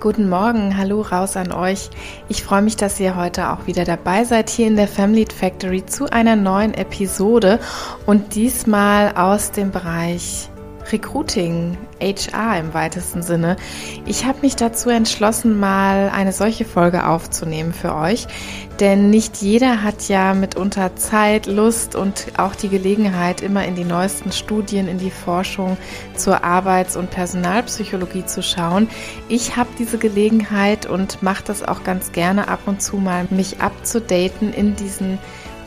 Guten Morgen, hallo raus an euch. Ich freue mich, dass ihr heute auch wieder dabei seid hier in der Family Factory zu einer neuen Episode und diesmal aus dem Bereich Recruiting, HR im weitesten Sinne. Ich habe mich dazu entschlossen, mal eine solche Folge aufzunehmen für euch, denn nicht jeder hat ja mitunter Zeit, Lust und auch die Gelegenheit, immer in die neuesten Studien, in die Forschung zur Arbeits- und Personalpsychologie zu schauen. Ich habe diese Gelegenheit und mache das auch ganz gerne ab und zu mal, mich abzudaten in diesen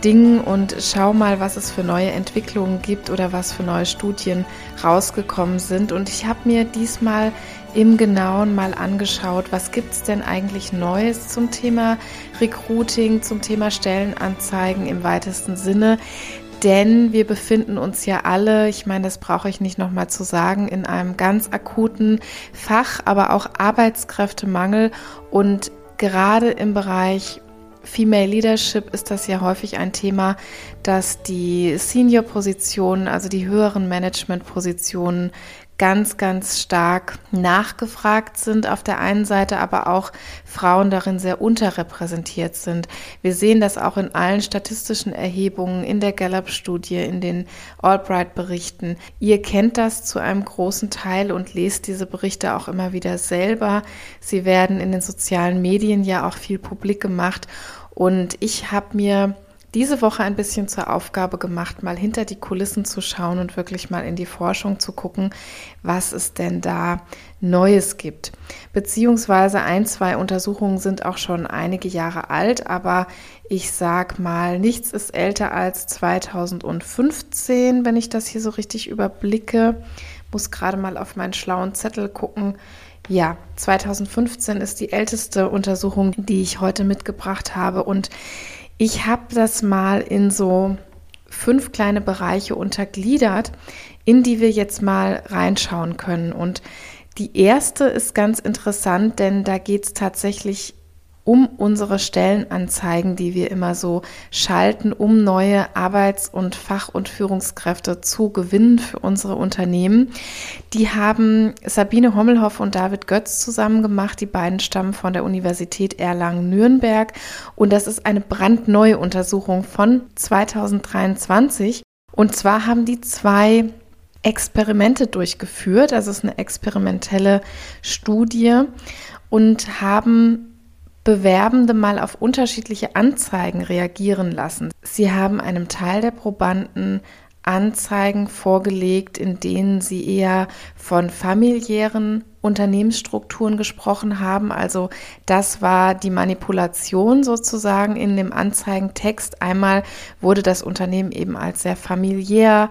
Dingen und schau mal, was es für neue Entwicklungen gibt oder was für neue Studien rausgekommen sind. Und ich habe mir diesmal im Genauen mal angeschaut, was gibt es denn eigentlich Neues zum Thema Recruiting, zum Thema Stellenanzeigen im weitesten Sinne. Denn wir befinden uns ja alle, ich meine, das brauche ich nicht nochmal zu sagen, in einem ganz akuten Fach, aber auch Arbeitskräftemangel und gerade im Bereich Female Leadership ist das ja häufig ein Thema, dass die Senior-Positionen, also die höheren Management-Positionen, ganz, ganz stark nachgefragt sind auf der einen Seite, aber auch Frauen darin sehr unterrepräsentiert sind. Wir sehen das auch in allen statistischen Erhebungen, in der Gallup-Studie, in den Albright-Berichten. Ihr kennt das zu einem großen Teil und lest diese Berichte auch immer wieder selber. Sie werden in den sozialen Medien ja auch viel publik gemacht und ich habe mir diese Woche ein bisschen zur Aufgabe gemacht, mal hinter die Kulissen zu schauen und wirklich mal in die Forschung zu gucken, was es denn da Neues gibt. Beziehungsweise ein, zwei Untersuchungen sind auch schon einige Jahre alt, aber ich sag mal, nichts ist älter als 2015, wenn ich das hier so richtig überblicke. Muss gerade mal auf meinen schlauen Zettel gucken. Ja, 2015 ist die älteste Untersuchung, die ich heute mitgebracht habe und ich habe das mal in so fünf kleine Bereiche untergliedert, in die wir jetzt mal reinschauen können. Und die erste ist ganz interessant, denn da geht es tatsächlich um unsere Stellenanzeigen, die wir immer so schalten, um neue Arbeits- und Fach- und Führungskräfte zu gewinnen für unsere Unternehmen. Die haben Sabine Hommelhoff und David Götz zusammen gemacht. Die beiden stammen von der Universität Erlangen-Nürnberg und das ist eine brandneue Untersuchung von 2023. Und zwar haben die zwei Experimente durchgeführt, also es ist eine experimentelle Studie und haben Bewerbende mal auf unterschiedliche Anzeigen reagieren lassen. Sie haben einem Teil der Probanden Anzeigen vorgelegt, in denen sie eher von familiären Unternehmensstrukturen gesprochen haben. Also das war die Manipulation sozusagen in dem Anzeigentext. Einmal wurde das Unternehmen eben als sehr familiär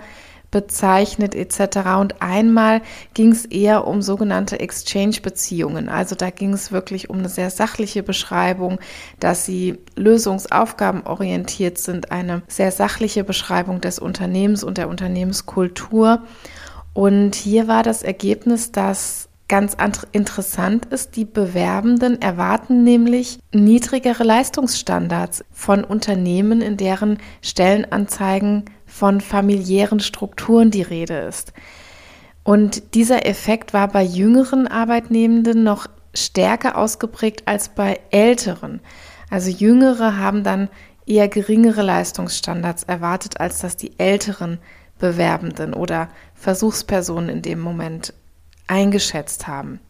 bezeichnet etc. Und einmal ging es eher um sogenannte Exchange-Beziehungen. Also da ging es wirklich um eine sehr sachliche Beschreibung, dass sie lösungsaufgabenorientiert sind, eine sehr sachliche Beschreibung des Unternehmens und der Unternehmenskultur. Und hier war das Ergebnis, dass ganz interessant ist, die Bewerbenden erwarten nämlich niedrigere Leistungsstandards von Unternehmen, in deren Stellenanzeigen von familiären Strukturen die Rede ist. Und dieser Effekt war bei jüngeren Arbeitnehmenden noch stärker ausgeprägt als bei älteren. Also jüngere haben dann eher geringere Leistungsstandards erwartet, als dass die älteren Bewerbenden oder Versuchspersonen in dem Moment eingeschätzt haben.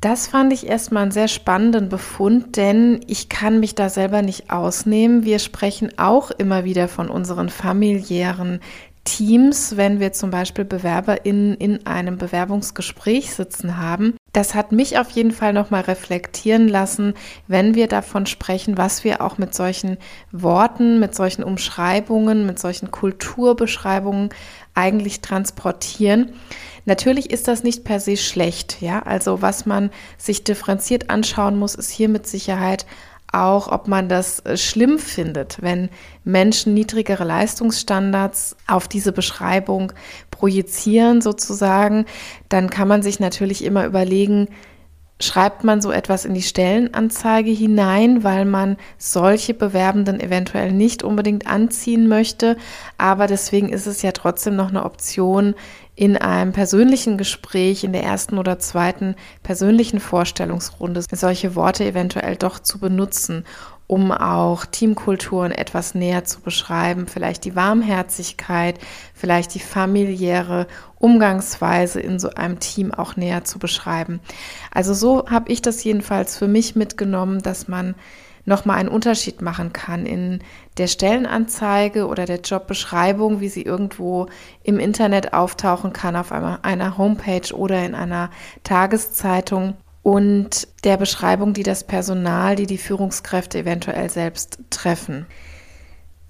Das fand ich erstmal einen sehr spannenden Befund, denn ich kann mich da selber nicht ausnehmen. Wir sprechen auch immer wieder von unseren familiären Teams, wenn wir zum Beispiel BewerberInnen in einem Bewerbungsgespräch sitzen haben. Das hat mich auf jeden Fall nochmal reflektieren lassen, wenn wir davon sprechen, was wir auch mit solchen Worten, mit solchen Umschreibungen, mit solchen Kulturbeschreibungen eigentlich transportieren. Natürlich ist das nicht per se schlecht, ja. Also was man sich differenziert anschauen muss, ist hier mit Sicherheit auch, ob man das äh, schlimm findet, wenn Menschen niedrigere Leistungsstandards auf diese Beschreibung projizieren sozusagen, dann kann man sich natürlich immer überlegen, schreibt man so etwas in die Stellenanzeige hinein, weil man solche Bewerbenden eventuell nicht unbedingt anziehen möchte. Aber deswegen ist es ja trotzdem noch eine Option, in einem persönlichen Gespräch, in der ersten oder zweiten persönlichen Vorstellungsrunde solche Worte eventuell doch zu benutzen, um auch Teamkulturen etwas näher zu beschreiben, vielleicht die Warmherzigkeit, vielleicht die familiäre Umgangsweise in so einem Team auch näher zu beschreiben. Also so habe ich das jedenfalls für mich mitgenommen, dass man nochmal einen Unterschied machen kann in der Stellenanzeige oder der Jobbeschreibung, wie sie irgendwo im Internet auftauchen kann, auf einer Homepage oder in einer Tageszeitung und der Beschreibung, die das Personal, die die Führungskräfte eventuell selbst treffen.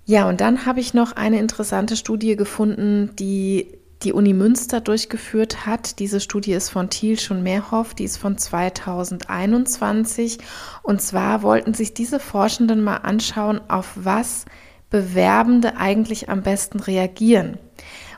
Ja, und dann habe ich noch eine interessante Studie gefunden, die die Uni Münster durchgeführt hat. Diese Studie ist von Thiel schon Mehrhoff, die ist von 2021. Und zwar wollten sich diese Forschenden mal anschauen, auf was Bewerbende eigentlich am besten reagieren.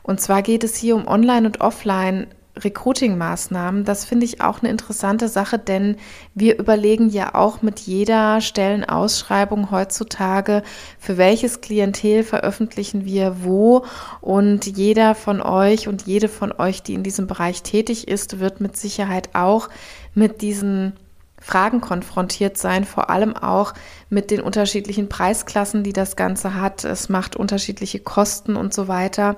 Und zwar geht es hier um Online- und Offline Recruiting-Maßnahmen, das finde ich auch eine interessante Sache, denn wir überlegen ja auch mit jeder Stellenausschreibung heutzutage, für welches Klientel veröffentlichen wir wo. Und jeder von euch und jede von euch, die in diesem Bereich tätig ist, wird mit Sicherheit auch mit diesen Fragen konfrontiert sein, vor allem auch mit den unterschiedlichen Preisklassen, die das Ganze hat. Es macht unterschiedliche Kosten und so weiter.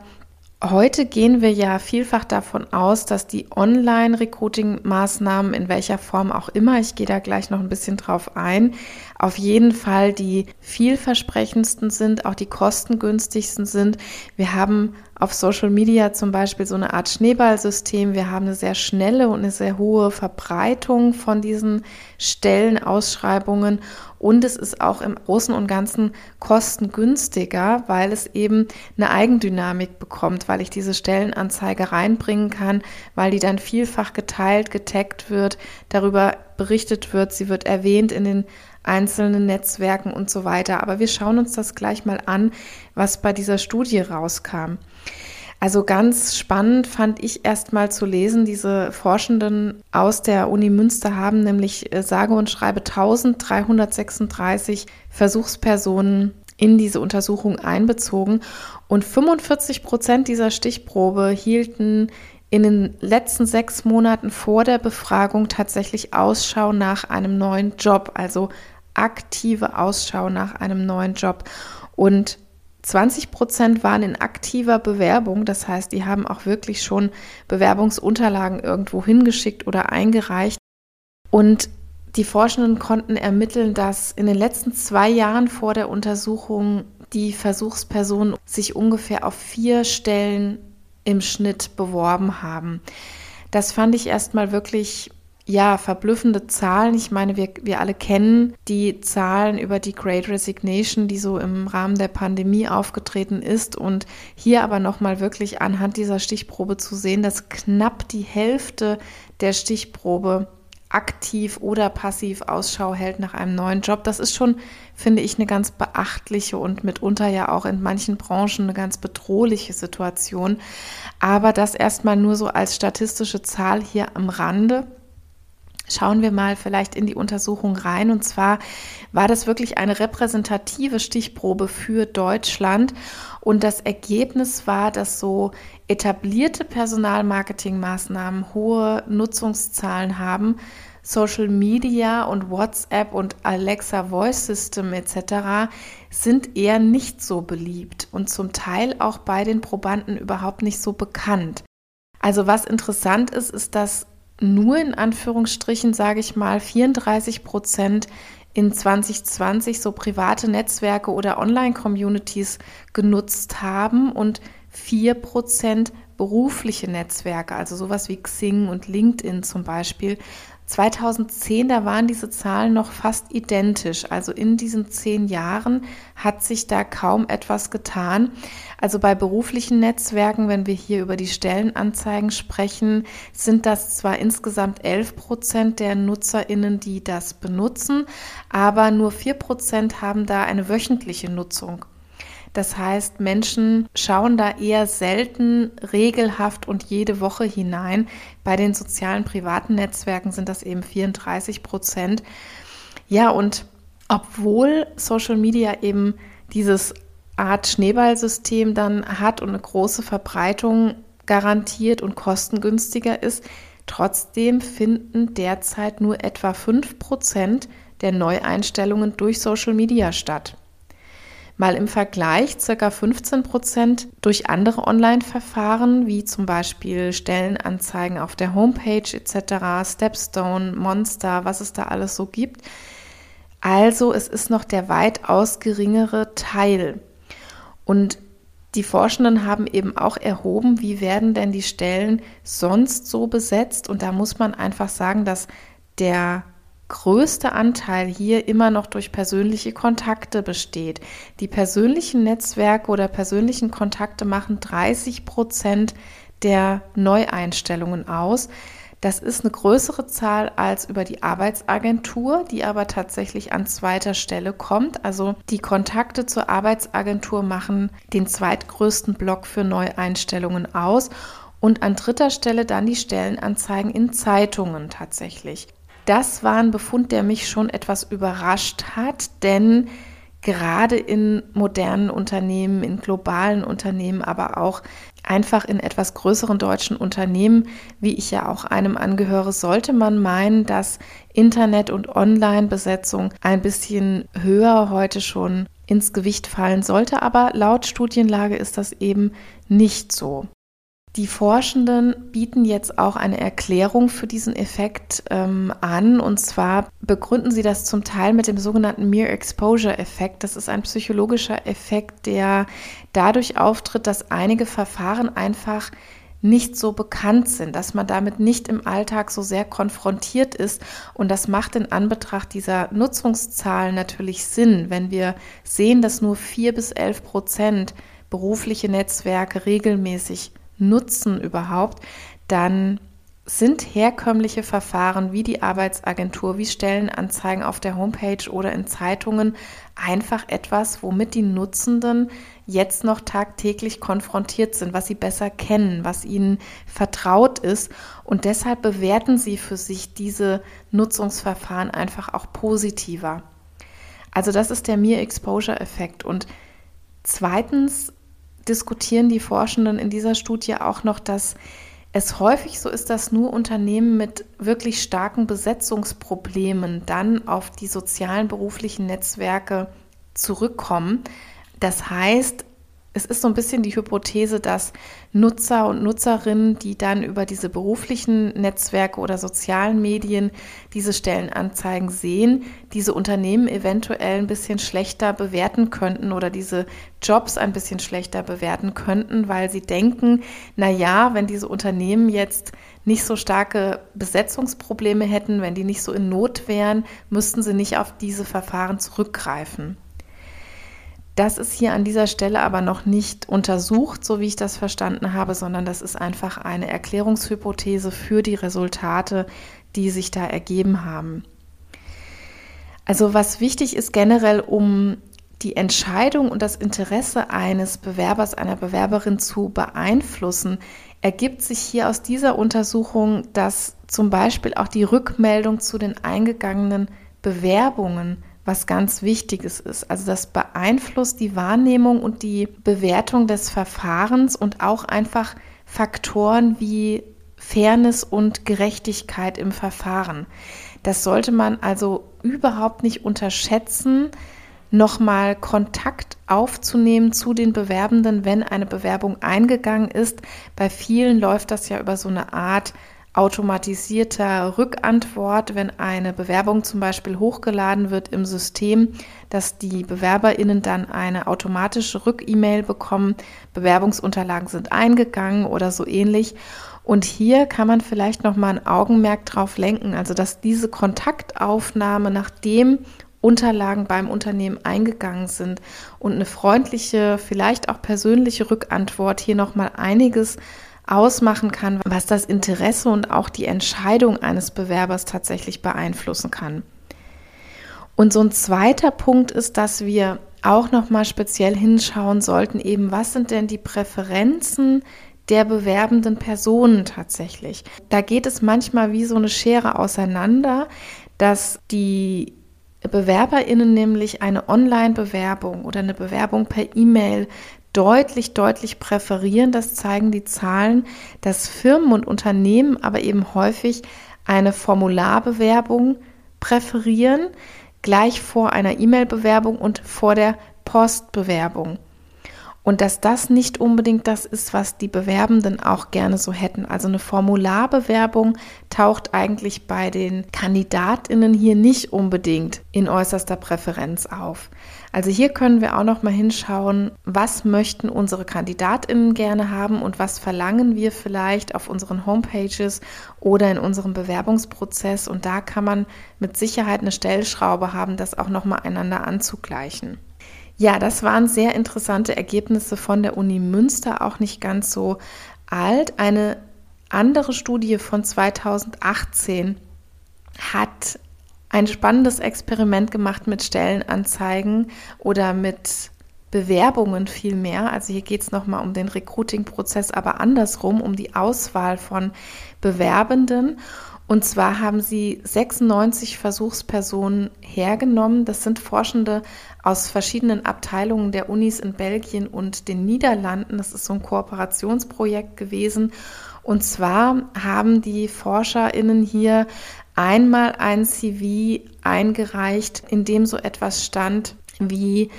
Heute gehen wir ja vielfach davon aus, dass die Online-Recruiting-Maßnahmen in welcher Form auch immer, ich gehe da gleich noch ein bisschen drauf ein, auf jeden Fall die vielversprechendsten sind, auch die kostengünstigsten sind. Wir haben auf Social Media zum Beispiel so eine Art Schneeballsystem. Wir haben eine sehr schnelle und eine sehr hohe Verbreitung von diesen Stellenausschreibungen und es ist auch im Großen und Ganzen kostengünstiger, weil es eben eine Eigendynamik bekommt, weil ich diese Stellenanzeige reinbringen kann, weil die dann vielfach geteilt, getaggt wird, darüber berichtet wird, sie wird erwähnt in den einzelnen Netzwerken und so weiter. Aber wir schauen uns das gleich mal an, was bei dieser Studie rauskam. Also ganz spannend fand ich erst mal zu lesen, diese Forschenden aus der Uni Münster haben nämlich äh, sage und schreibe 1336 Versuchspersonen in diese Untersuchung einbezogen und 45 Prozent dieser Stichprobe hielten in den letzten sechs Monaten vor der Befragung tatsächlich Ausschau nach einem neuen Job, also aktive Ausschau nach einem neuen Job. Und 20 Prozent waren in aktiver Bewerbung, das heißt, die haben auch wirklich schon Bewerbungsunterlagen irgendwo hingeschickt oder eingereicht. Und die Forschenden konnten ermitteln, dass in den letzten zwei Jahren vor der Untersuchung die Versuchspersonen sich ungefähr auf vier Stellen im Schnitt beworben haben. Das fand ich erstmal wirklich ja, verblüffende Zahlen. Ich meine, wir, wir alle kennen die Zahlen über die Great Resignation, die so im Rahmen der Pandemie aufgetreten ist. Und hier aber nochmal wirklich anhand dieser Stichprobe zu sehen, dass knapp die Hälfte der Stichprobe aktiv oder passiv Ausschau hält nach einem neuen Job. Das ist schon, finde ich, eine ganz beachtliche und mitunter ja auch in manchen Branchen eine ganz bedrohliche Situation. Aber das erstmal nur so als statistische Zahl hier am Rande. Schauen wir mal vielleicht in die Untersuchung rein. Und zwar war das wirklich eine repräsentative Stichprobe für Deutschland. Und das Ergebnis war, dass so etablierte Personalmarketingmaßnahmen hohe Nutzungszahlen haben. Social Media und WhatsApp und Alexa Voice System etc. sind eher nicht so beliebt und zum Teil auch bei den Probanden überhaupt nicht so bekannt. Also was interessant ist, ist, dass nur in Anführungsstrichen, sage ich mal, 34 Prozent in 2020 so private Netzwerke oder Online-Communities genutzt haben und 4 Prozent berufliche Netzwerke, also sowas wie Xing und LinkedIn zum Beispiel, 2010, da waren diese Zahlen noch fast identisch. Also in diesen zehn Jahren hat sich da kaum etwas getan. Also bei beruflichen Netzwerken, wenn wir hier über die Stellenanzeigen sprechen, sind das zwar insgesamt 11 Prozent der NutzerInnen, die das benutzen, aber nur vier Prozent haben da eine wöchentliche Nutzung. Das heißt, Menschen schauen da eher selten regelhaft und jede Woche hinein. Bei den sozialen privaten Netzwerken sind das eben 34 Prozent. Ja, und obwohl Social Media eben dieses Art Schneeballsystem dann hat und eine große Verbreitung garantiert und kostengünstiger ist, trotzdem finden derzeit nur etwa 5 Prozent der Neueinstellungen durch Social Media statt. Mal im Vergleich ca. 15 Prozent durch andere Online-Verfahren, wie zum Beispiel Stellenanzeigen auf der Homepage etc., Stepstone, Monster, was es da alles so gibt. Also es ist noch der weitaus geringere Teil. Und die Forschenden haben eben auch erhoben, wie werden denn die Stellen sonst so besetzt. Und da muss man einfach sagen, dass der größte Anteil hier immer noch durch persönliche Kontakte besteht. Die persönlichen Netzwerke oder persönlichen Kontakte machen 30 Prozent der Neueinstellungen aus. Das ist eine größere Zahl als über die Arbeitsagentur, die aber tatsächlich an zweiter Stelle kommt. Also die Kontakte zur Arbeitsagentur machen den zweitgrößten Block für Neueinstellungen aus und an dritter Stelle dann die Stellenanzeigen in Zeitungen tatsächlich das war ein Befund, der mich schon etwas überrascht hat, denn gerade in modernen Unternehmen, in globalen Unternehmen, aber auch einfach in etwas größeren deutschen Unternehmen, wie ich ja auch einem angehöre, sollte man meinen, dass Internet- und Online-Besetzung ein bisschen höher heute schon ins Gewicht fallen sollte, aber laut Studienlage ist das eben nicht so. Die Forschenden bieten jetzt auch eine Erklärung für diesen Effekt ähm, an. Und zwar begründen sie das zum Teil mit dem sogenannten Mere Exposure Effekt. Das ist ein psychologischer Effekt, der dadurch auftritt, dass einige Verfahren einfach nicht so bekannt sind, dass man damit nicht im Alltag so sehr konfrontiert ist. Und das macht in Anbetracht dieser Nutzungszahlen natürlich Sinn, wenn wir sehen, dass nur vier bis elf Prozent berufliche Netzwerke regelmäßig nutzen überhaupt, dann sind herkömmliche Verfahren wie die Arbeitsagentur, wie Stellenanzeigen auf der Homepage oder in Zeitungen einfach etwas, womit die Nutzenden jetzt noch tagtäglich konfrontiert sind, was sie besser kennen, was ihnen vertraut ist. Und deshalb bewerten sie für sich diese Nutzungsverfahren einfach auch positiver. Also das ist der Mere Exposure Effekt. Und zweitens diskutieren die Forschenden in dieser Studie auch noch, dass es häufig so ist, dass nur Unternehmen mit wirklich starken Besetzungsproblemen dann auf die sozialen beruflichen Netzwerke zurückkommen. Das heißt, es ist so ein bisschen die Hypothese, dass Nutzer und Nutzerinnen, die dann über diese beruflichen Netzwerke oder sozialen Medien diese Stellenanzeigen sehen, diese Unternehmen eventuell ein bisschen schlechter bewerten könnten oder diese Jobs ein bisschen schlechter bewerten könnten, weil sie denken, na ja, wenn diese Unternehmen jetzt nicht so starke Besetzungsprobleme hätten, wenn die nicht so in Not wären, müssten sie nicht auf diese Verfahren zurückgreifen. Das ist hier an dieser Stelle aber noch nicht untersucht, so wie ich das verstanden habe, sondern das ist einfach eine Erklärungshypothese für die Resultate, die sich da ergeben haben. Also was wichtig ist generell, um die Entscheidung und das Interesse eines Bewerbers, einer Bewerberin zu beeinflussen, ergibt sich hier aus dieser Untersuchung, dass zum Beispiel auch die Rückmeldung zu den eingegangenen Bewerbungen was ganz Wichtiges ist. Also das beeinflusst die Wahrnehmung und die Bewertung des Verfahrens und auch einfach Faktoren wie Fairness und Gerechtigkeit im Verfahren. Das sollte man also überhaupt nicht unterschätzen, nochmal Kontakt aufzunehmen zu den Bewerbenden, wenn eine Bewerbung eingegangen ist. Bei vielen läuft das ja über so eine Art automatisierter Rückantwort, wenn eine Bewerbung zum Beispiel hochgeladen wird im System, dass die BewerberInnen dann eine automatische Rück-E-Mail bekommen, Bewerbungsunterlagen sind eingegangen oder so ähnlich. Und hier kann man vielleicht nochmal ein Augenmerk drauf lenken, also dass diese Kontaktaufnahme, nachdem Unterlagen beim Unternehmen eingegangen sind und eine freundliche, vielleicht auch persönliche Rückantwort hier nochmal einiges ausmachen kann, was das Interesse und auch die Entscheidung eines Bewerbers tatsächlich beeinflussen kann. Und so ein zweiter Punkt ist, dass wir auch noch mal speziell hinschauen sollten, eben was sind denn die Präferenzen der bewerbenden Personen tatsächlich. Da geht es manchmal wie so eine Schere auseinander, dass die Bewerberinnen nämlich eine Online-Bewerbung oder eine Bewerbung per E-Mail deutlich, deutlich präferieren. Das zeigen die Zahlen, dass Firmen und Unternehmen aber eben häufig eine Formularbewerbung präferieren, gleich vor einer E-Mail-Bewerbung und vor der Postbewerbung. Und dass das nicht unbedingt das ist, was die Bewerbenden auch gerne so hätten. Also eine Formularbewerbung taucht eigentlich bei den Kandidatinnen hier nicht unbedingt in äußerster Präferenz auf. Also hier können wir auch noch mal hinschauen, was möchten unsere Kandidatinnen gerne haben und was verlangen wir vielleicht auf unseren Homepages oder in unserem Bewerbungsprozess und da kann man mit Sicherheit eine Stellschraube haben, das auch noch mal einander anzugleichen. Ja, das waren sehr interessante Ergebnisse von der Uni Münster, auch nicht ganz so alt. Eine andere Studie von 2018 hat ein spannendes Experiment gemacht mit Stellenanzeigen oder mit Bewerbungen vielmehr. Also hier geht es nochmal um den Recruiting-Prozess, aber andersrum, um die Auswahl von Bewerbenden. Und zwar haben sie 96 Versuchspersonen hergenommen. Das sind Forschende aus verschiedenen Abteilungen der Unis in Belgien und den Niederlanden. Das ist so ein Kooperationsprojekt gewesen. Und zwar haben die ForscherInnen hier einmal ein CV eingereicht, in dem so etwas stand wie,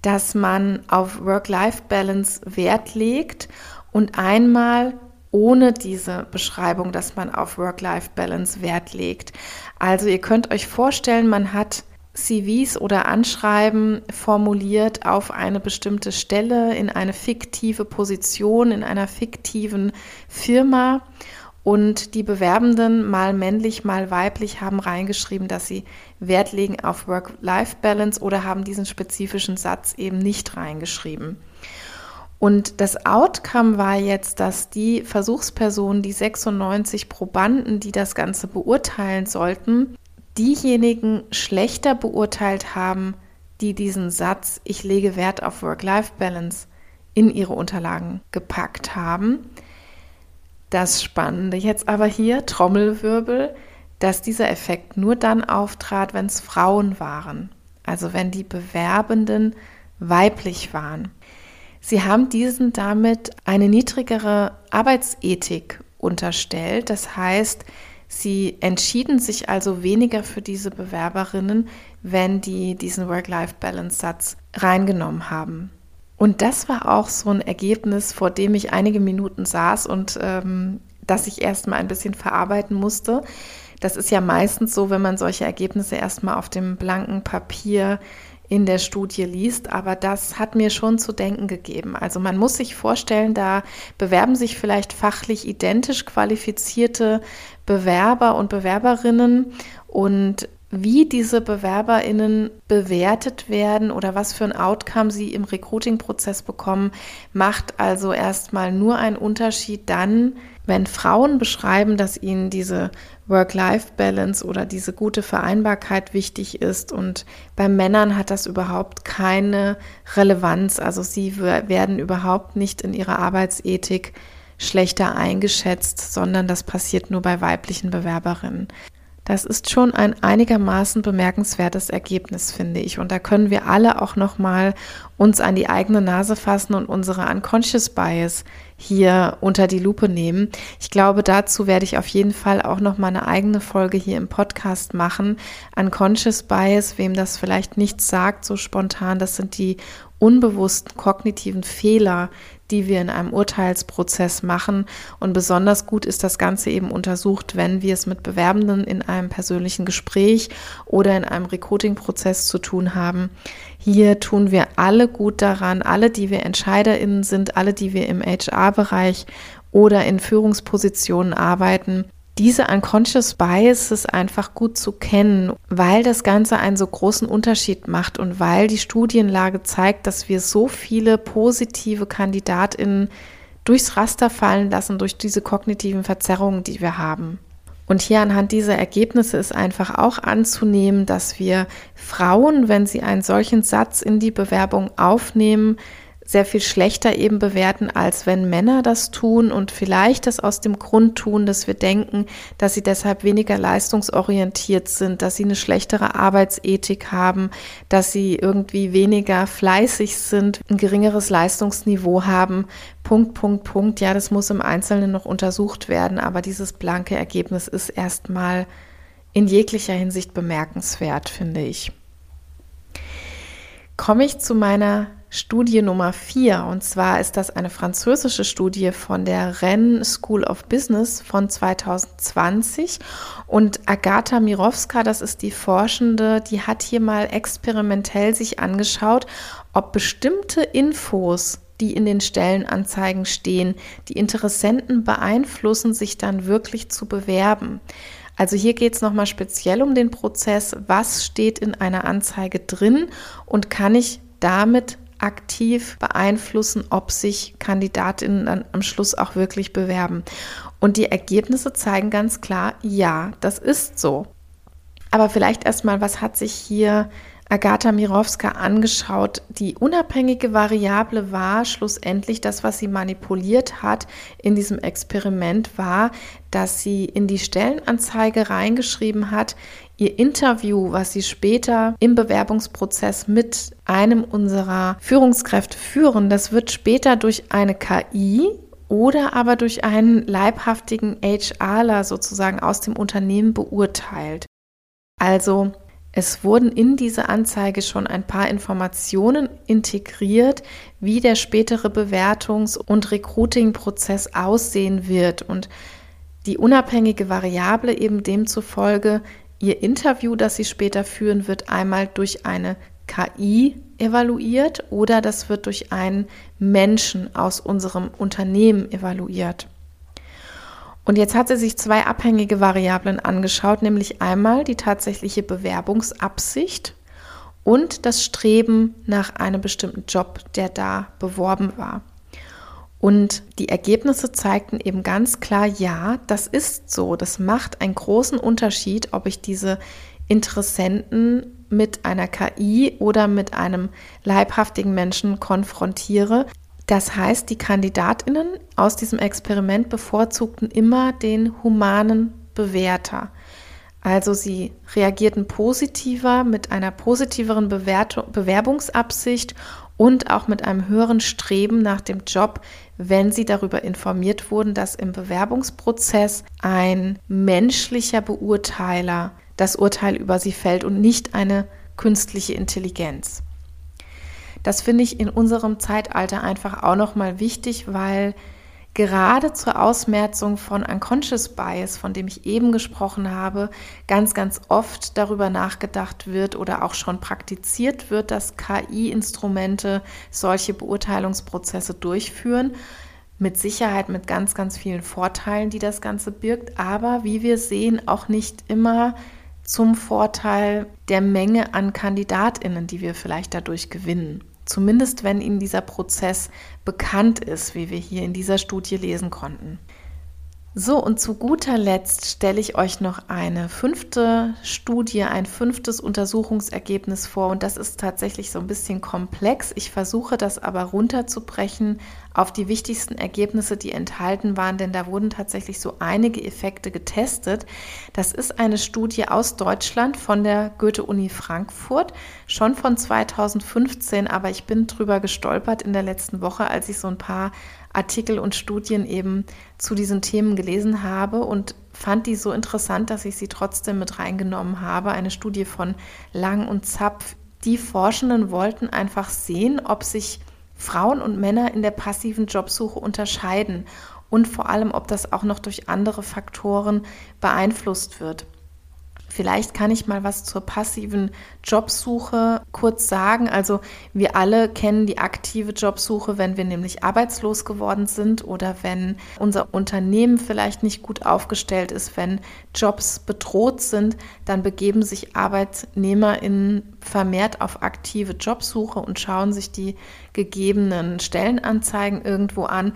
dass man auf Work-Life-Balance Wert legt und einmal ohne diese Beschreibung, dass man auf Work-Life-Balance Wert legt. Also ihr könnt euch vorstellen, man hat CVs oder Anschreiben formuliert auf eine bestimmte Stelle in eine fiktive Position in einer fiktiven Firma und die Bewerbenden, mal männlich, mal weiblich, haben reingeschrieben, dass sie Wert legen auf Work-Life-Balance oder haben diesen spezifischen Satz eben nicht reingeschrieben. Und das Outcome war jetzt, dass die Versuchspersonen, die 96 Probanden, die das Ganze beurteilen sollten, diejenigen schlechter beurteilt haben, die diesen Satz, ich lege Wert auf Work-Life-Balance, in ihre Unterlagen gepackt haben. Das Spannende jetzt aber hier, Trommelwirbel, dass dieser Effekt nur dann auftrat, wenn es Frauen waren, also wenn die Bewerbenden weiblich waren. Sie haben diesen damit eine niedrigere Arbeitsethik unterstellt. Das heißt, sie entschieden sich also weniger für diese Bewerberinnen, wenn die diesen Work-Life-Balance-Satz reingenommen haben. Und das war auch so ein Ergebnis, vor dem ich einige Minuten saß und ähm, das ich erstmal ein bisschen verarbeiten musste. Das ist ja meistens so, wenn man solche Ergebnisse erstmal auf dem blanken Papier in der Studie liest, aber das hat mir schon zu denken gegeben. Also man muss sich vorstellen, da bewerben sich vielleicht fachlich identisch qualifizierte Bewerber und Bewerberinnen und wie diese BewerberInnen bewertet werden oder was für ein Outcome sie im Recruiting-Prozess bekommen, macht also erstmal nur einen Unterschied dann, wenn Frauen beschreiben, dass ihnen diese Work-Life-Balance oder diese gute Vereinbarkeit wichtig ist und bei Männern hat das überhaupt keine Relevanz. Also sie werden überhaupt nicht in ihrer Arbeitsethik schlechter eingeschätzt, sondern das passiert nur bei weiblichen Bewerberinnen. Das ist schon ein einigermaßen bemerkenswertes Ergebnis, finde ich. Und da können wir alle auch nochmal uns an die eigene Nase fassen und unsere Unconscious Bias hier unter die Lupe nehmen. Ich glaube, dazu werde ich auf jeden Fall auch noch mal eine eigene Folge hier im Podcast machen. Unconscious Bias, wem das vielleicht nichts sagt, so spontan, das sind die unbewussten kognitiven Fehler, die wir in einem Urteilsprozess machen. Und besonders gut ist das Ganze eben untersucht, wenn wir es mit Bewerbenden in einem persönlichen Gespräch oder in einem Recruiting-Prozess zu tun haben. Hier tun wir alle gut daran, alle, die wir EntscheiderInnen sind, alle, die wir im HR-Bereich oder in Führungspositionen arbeiten, diese unconscious biases einfach gut zu kennen, weil das Ganze einen so großen Unterschied macht und weil die Studienlage zeigt, dass wir so viele positive Kandidatinnen durchs Raster fallen lassen durch diese kognitiven Verzerrungen, die wir haben. Und hier anhand dieser Ergebnisse ist einfach auch anzunehmen, dass wir Frauen, wenn sie einen solchen Satz in die Bewerbung aufnehmen, sehr viel schlechter eben bewerten, als wenn Männer das tun und vielleicht das aus dem Grund tun, dass wir denken, dass sie deshalb weniger leistungsorientiert sind, dass sie eine schlechtere Arbeitsethik haben, dass sie irgendwie weniger fleißig sind, ein geringeres Leistungsniveau haben. Punkt, Punkt, Punkt. Ja, das muss im Einzelnen noch untersucht werden, aber dieses blanke Ergebnis ist erstmal in jeglicher Hinsicht bemerkenswert, finde ich. Komme ich zu meiner Studie Nummer 4. Und zwar ist das eine französische Studie von der Rennes School of Business von 2020. Und Agatha Mirowska, das ist die Forschende, die hat hier mal experimentell sich angeschaut, ob bestimmte Infos die in den Stellenanzeigen stehen, die Interessenten beeinflussen, sich dann wirklich zu bewerben. Also hier geht es nochmal speziell um den Prozess, was steht in einer Anzeige drin und kann ich damit aktiv beeinflussen, ob sich Kandidatinnen dann am Schluss auch wirklich bewerben. Und die Ergebnisse zeigen ganz klar, ja, das ist so. Aber vielleicht erstmal, was hat sich hier Agatha Mirowska angeschaut. Die unabhängige Variable war schlussendlich das, was sie manipuliert hat in diesem Experiment, war, dass sie in die Stellenanzeige reingeschrieben hat, ihr Interview, was sie später im Bewerbungsprozess mit einem unserer Führungskräfte führen, das wird später durch eine KI oder aber durch einen leibhaftigen HRler sozusagen aus dem Unternehmen beurteilt. Also es wurden in diese Anzeige schon ein paar Informationen integriert, wie der spätere Bewertungs- und Recruiting-Prozess aussehen wird und die unabhängige Variable eben demzufolge ihr Interview, das sie später führen wird, einmal durch eine KI evaluiert oder das wird durch einen Menschen aus unserem Unternehmen evaluiert. Und jetzt hat sie sich zwei abhängige Variablen angeschaut, nämlich einmal die tatsächliche Bewerbungsabsicht und das Streben nach einem bestimmten Job, der da beworben war. Und die Ergebnisse zeigten eben ganz klar, ja, das ist so. Das macht einen großen Unterschied, ob ich diese Interessenten mit einer KI oder mit einem leibhaftigen Menschen konfrontiere. Das heißt, die Kandidatinnen aus diesem Experiment bevorzugten immer den humanen Bewerter. Also sie reagierten positiver mit einer positiveren Bewertung, Bewerbungsabsicht und auch mit einem höheren Streben nach dem Job, wenn sie darüber informiert wurden, dass im Bewerbungsprozess ein menschlicher Beurteiler das Urteil über sie fällt und nicht eine künstliche Intelligenz. Das finde ich in unserem Zeitalter einfach auch nochmal wichtig, weil gerade zur Ausmerzung von Unconscious Bias, von dem ich eben gesprochen habe, ganz, ganz oft darüber nachgedacht wird oder auch schon praktiziert wird, dass KI-Instrumente solche Beurteilungsprozesse durchführen. Mit Sicherheit mit ganz, ganz vielen Vorteilen, die das Ganze birgt, aber wie wir sehen, auch nicht immer zum Vorteil der Menge an Kandidatinnen, die wir vielleicht dadurch gewinnen. Zumindest wenn Ihnen dieser Prozess bekannt ist, wie wir hier in dieser Studie lesen konnten. So, und zu guter Letzt stelle ich euch noch eine fünfte Studie, ein fünftes Untersuchungsergebnis vor. Und das ist tatsächlich so ein bisschen komplex. Ich versuche das aber runterzubrechen auf die wichtigsten Ergebnisse, die enthalten waren, denn da wurden tatsächlich so einige Effekte getestet. Das ist eine Studie aus Deutschland von der Goethe-Uni Frankfurt, schon von 2015, aber ich bin drüber gestolpert in der letzten Woche, als ich so ein paar Artikel und Studien eben zu diesen Themen gelesen habe und fand die so interessant, dass ich sie trotzdem mit reingenommen habe. Eine Studie von Lang und Zapf. Die Forschenden wollten einfach sehen, ob sich Frauen und Männer in der passiven Jobsuche unterscheiden und vor allem, ob das auch noch durch andere Faktoren beeinflusst wird. Vielleicht kann ich mal was zur passiven Jobsuche kurz sagen. Also wir alle kennen die aktive Jobsuche, wenn wir nämlich arbeitslos geworden sind oder wenn unser Unternehmen vielleicht nicht gut aufgestellt ist, wenn Jobs bedroht sind, dann begeben sich ArbeitnehmerInnen vermehrt auf aktive Jobsuche und schauen sich die gegebenen Stellenanzeigen irgendwo an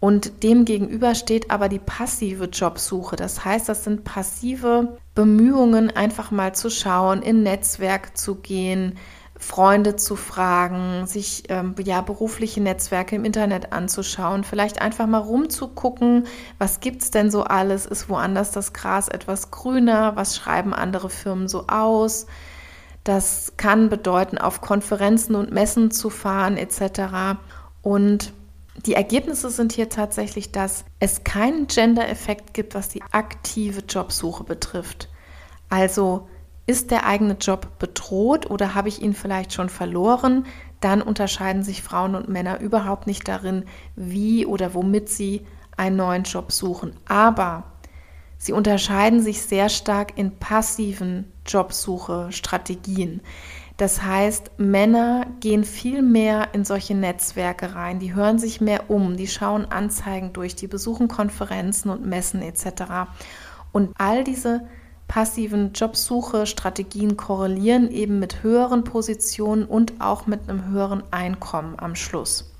Und dem gegenüber steht aber die passive Jobsuche. Das heißt, das sind passive Bemühungen, einfach mal zu schauen, in Netzwerk zu gehen, Freunde zu fragen, sich ähm, ja berufliche Netzwerke im Internet anzuschauen, vielleicht einfach mal rumzugucken, was gibt es denn so alles? Ist woanders das Gras etwas grüner? Was schreiben andere Firmen so aus? Das kann bedeuten, auf Konferenzen und Messen zu fahren etc. Und die Ergebnisse sind hier tatsächlich, dass es keinen Gender-Effekt gibt, was die aktive Jobsuche betrifft. Also ist der eigene Job bedroht oder habe ich ihn vielleicht schon verloren? Dann unterscheiden sich Frauen und Männer überhaupt nicht darin, wie oder womit sie einen neuen Job suchen. Aber sie unterscheiden sich sehr stark in passiven Jobsuche-Strategien. Das heißt, Männer gehen viel mehr in solche Netzwerke rein, die hören sich mehr um, die schauen Anzeigen durch, die besuchen Konferenzen und Messen etc. Und all diese passiven Jobsuche-Strategien korrelieren eben mit höheren Positionen und auch mit einem höheren Einkommen am Schluss.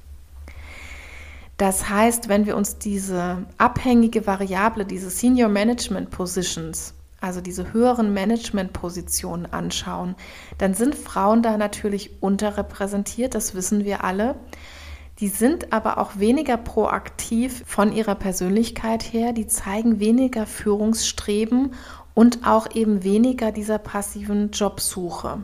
Das heißt, wenn wir uns diese abhängige Variable, diese Senior Management Positions also diese höheren Managementpositionen anschauen, dann sind Frauen da natürlich unterrepräsentiert, das wissen wir alle. Die sind aber auch weniger proaktiv von ihrer Persönlichkeit her, die zeigen weniger Führungsstreben und auch eben weniger dieser passiven Jobsuche.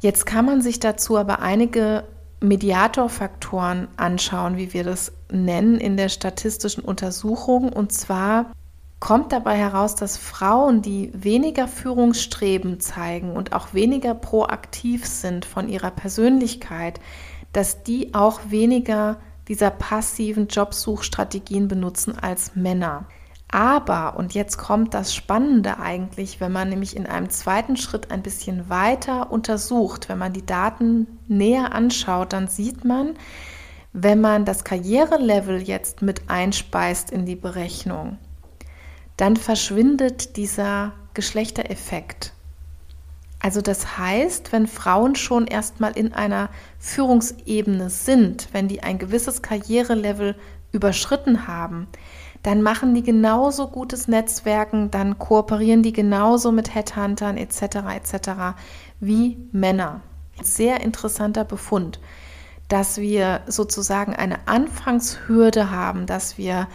Jetzt kann man sich dazu aber einige Mediatorfaktoren anschauen, wie wir das nennen in der statistischen Untersuchung. Und zwar kommt dabei heraus, dass Frauen, die weniger Führungsstreben zeigen und auch weniger proaktiv sind von ihrer Persönlichkeit, dass die auch weniger dieser passiven Jobsuchstrategien benutzen als Männer. Aber, und jetzt kommt das Spannende eigentlich, wenn man nämlich in einem zweiten Schritt ein bisschen weiter untersucht, wenn man die Daten näher anschaut, dann sieht man, wenn man das Karrierelevel jetzt mit einspeist in die Berechnung, dann verschwindet dieser Geschlechtereffekt. Also das heißt, wenn Frauen schon erstmal in einer Führungsebene sind, wenn die ein gewisses Karrierelevel überschritten haben, dann machen die genauso gutes Netzwerken, dann kooperieren die genauso mit Headhuntern etc. etc. wie Männer. Sehr interessanter Befund, dass wir sozusagen eine Anfangshürde haben, dass wir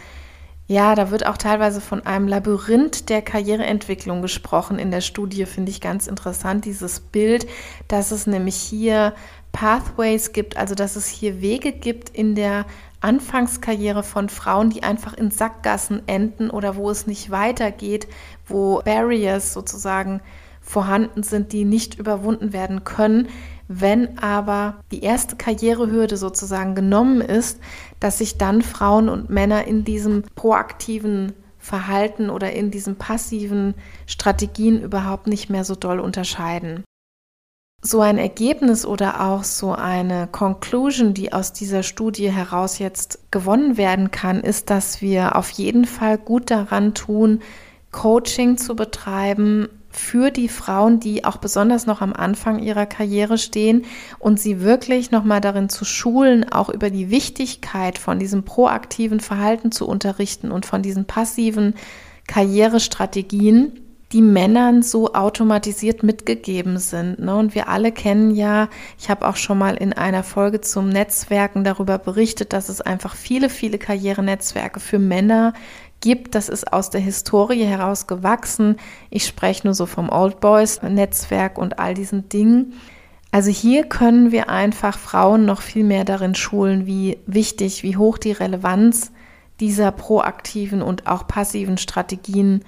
ja, da wird auch teilweise von einem Labyrinth der Karriereentwicklung gesprochen. In der Studie finde ich ganz interessant dieses Bild, dass es nämlich hier Pathways gibt, also dass es hier Wege gibt in der Anfangskarriere von Frauen, die einfach in Sackgassen enden oder wo es nicht weitergeht, wo Barriers sozusagen vorhanden sind, die nicht überwunden werden können. Wenn aber die erste Karrierehürde sozusagen genommen ist, dass sich dann Frauen und Männer in diesem proaktiven Verhalten oder in diesen passiven Strategien überhaupt nicht mehr so doll unterscheiden. So ein Ergebnis oder auch so eine Conclusion, die aus dieser Studie heraus jetzt gewonnen werden kann, ist, dass wir auf jeden Fall gut daran tun, Coaching zu betreiben, für die Frauen, die auch besonders noch am Anfang ihrer Karriere stehen und sie wirklich nochmal darin zu schulen, auch über die Wichtigkeit von diesem proaktiven Verhalten zu unterrichten und von diesen passiven Karrierestrategien, die Männern so automatisiert mitgegeben sind. Ne? Und wir alle kennen ja, ich habe auch schon mal in einer Folge zum Netzwerken darüber berichtet, dass es einfach viele, viele Karrierenetzwerke für Männer gibt. Das ist aus der Historie heraus gewachsen. Ich spreche nur so vom Old Boys Netzwerk und all diesen Dingen. Also hier können wir einfach Frauen noch viel mehr darin schulen, wie wichtig, wie hoch die Relevanz dieser proaktiven und auch passiven Strategien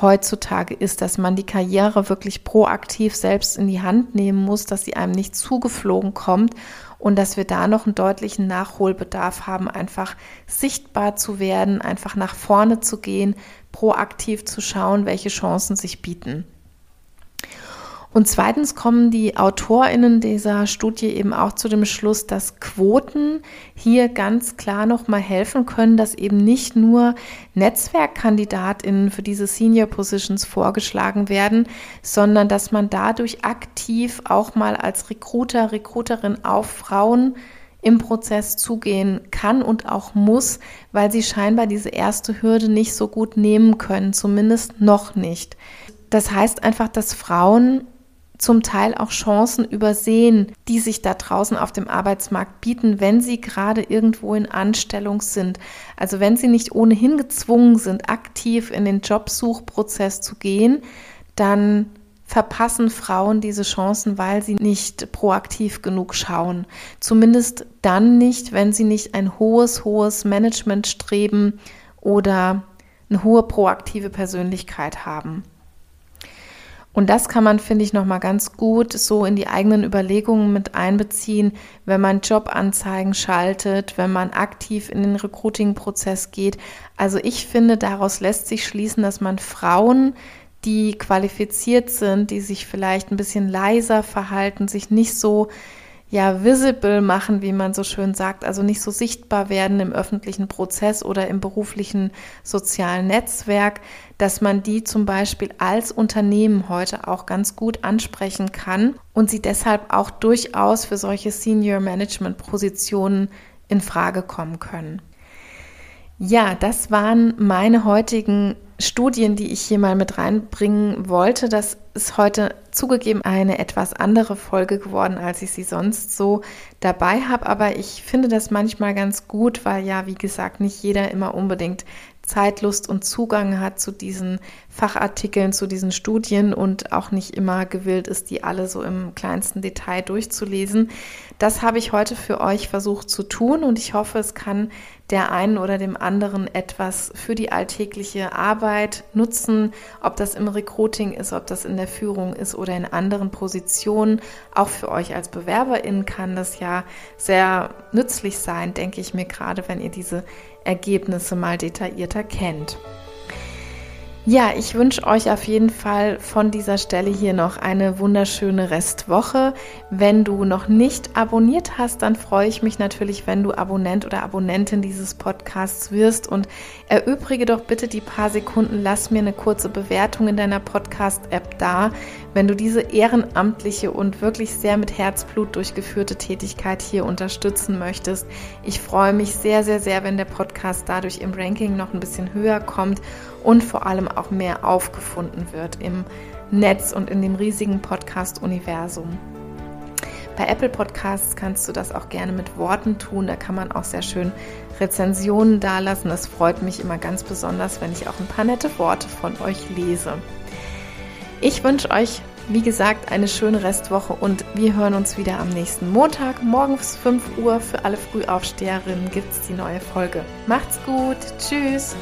heutzutage ist, dass man die Karriere wirklich proaktiv selbst in die Hand nehmen muss, dass sie einem nicht zugeflogen kommt und dass wir da noch einen deutlichen Nachholbedarf haben, einfach sichtbar zu werden, einfach nach vorne zu gehen, proaktiv zu schauen, welche Chancen sich bieten. Und zweitens kommen die AutorInnen dieser Studie eben auch zu dem Schluss, dass Quoten hier ganz klar nochmal helfen können, dass eben nicht nur NetzwerkkandidatInnen für diese Senior Positions vorgeschlagen werden, sondern dass man dadurch aktiv auch mal als Recruiter, Recruiterin auf Frauen im Prozess zugehen kann und auch muss, weil sie scheinbar diese erste Hürde nicht so gut nehmen können, zumindest noch nicht. Das heißt einfach, dass Frauen zum Teil auch Chancen übersehen, die sich da draußen auf dem Arbeitsmarkt bieten, wenn sie gerade irgendwo in Anstellung sind. Also wenn sie nicht ohnehin gezwungen sind, aktiv in den Jobsuchprozess zu gehen, dann verpassen Frauen diese Chancen, weil sie nicht proaktiv genug schauen. Zumindest dann nicht, wenn sie nicht ein hohes, hohes Management streben oder eine hohe proaktive Persönlichkeit haben. Und das kann man, finde ich, nochmal ganz gut so in die eigenen Überlegungen mit einbeziehen, wenn man Jobanzeigen schaltet, wenn man aktiv in den Recruiting-Prozess geht. Also ich finde, daraus lässt sich schließen, dass man Frauen, die qualifiziert sind, die sich vielleicht ein bisschen leiser verhalten, sich nicht so ja visible machen, wie man so schön sagt, also nicht so sichtbar werden im öffentlichen Prozess oder im beruflichen sozialen Netzwerk, dass man die zum Beispiel als Unternehmen heute auch ganz gut ansprechen kann und sie deshalb auch durchaus für solche Senior Management Positionen in Frage kommen können. Ja, das waren meine heutigen Studien, die ich hier mal mit reinbringen wollte. Das ist heute zugegeben eine etwas andere Folge geworden, als ich sie sonst so dabei habe. Aber ich finde das manchmal ganz gut, weil ja, wie gesagt, nicht jeder immer unbedingt Zeitlust und Zugang hat zu diesen Fachartikeln, zu diesen Studien und auch nicht immer gewillt ist, die alle so im kleinsten Detail durchzulesen. Das habe ich heute für euch versucht zu tun und ich hoffe, es kann der einen oder dem anderen etwas für die alltägliche Arbeit nutzen, ob das im Recruiting ist, ob das in der Führung ist oder in anderen Positionen. Auch für euch als Bewerberin kann das ja sehr nützlich sein, denke ich mir gerade, wenn ihr diese Ergebnisse mal detaillierter kennt. Ja, ich wünsche euch auf jeden Fall von dieser Stelle hier noch eine wunderschöne Restwoche. Wenn du noch nicht abonniert hast, dann freue ich mich natürlich, wenn du Abonnent oder Abonnentin dieses Podcasts wirst und erübrige doch bitte die paar Sekunden, lass mir eine kurze Bewertung in deiner Podcast-App da, wenn du diese ehrenamtliche und wirklich sehr mit Herzblut durchgeführte Tätigkeit hier unterstützen möchtest. Ich freue mich sehr, sehr, sehr, wenn der Podcast dadurch im Ranking noch ein bisschen höher kommt und vor allem auch mehr aufgefunden wird im Netz und in dem riesigen Podcast-Universum. Bei Apple Podcasts kannst du das auch gerne mit Worten tun. Da kann man auch sehr schön Rezensionen dalassen. Es freut mich immer ganz besonders, wenn ich auch ein paar nette Worte von euch lese. Ich wünsche euch, wie gesagt, eine schöne Restwoche und wir hören uns wieder am nächsten Montag. Morgens 5 Uhr für alle Frühaufsteherinnen gibt es die neue Folge. Macht's gut. Tschüss.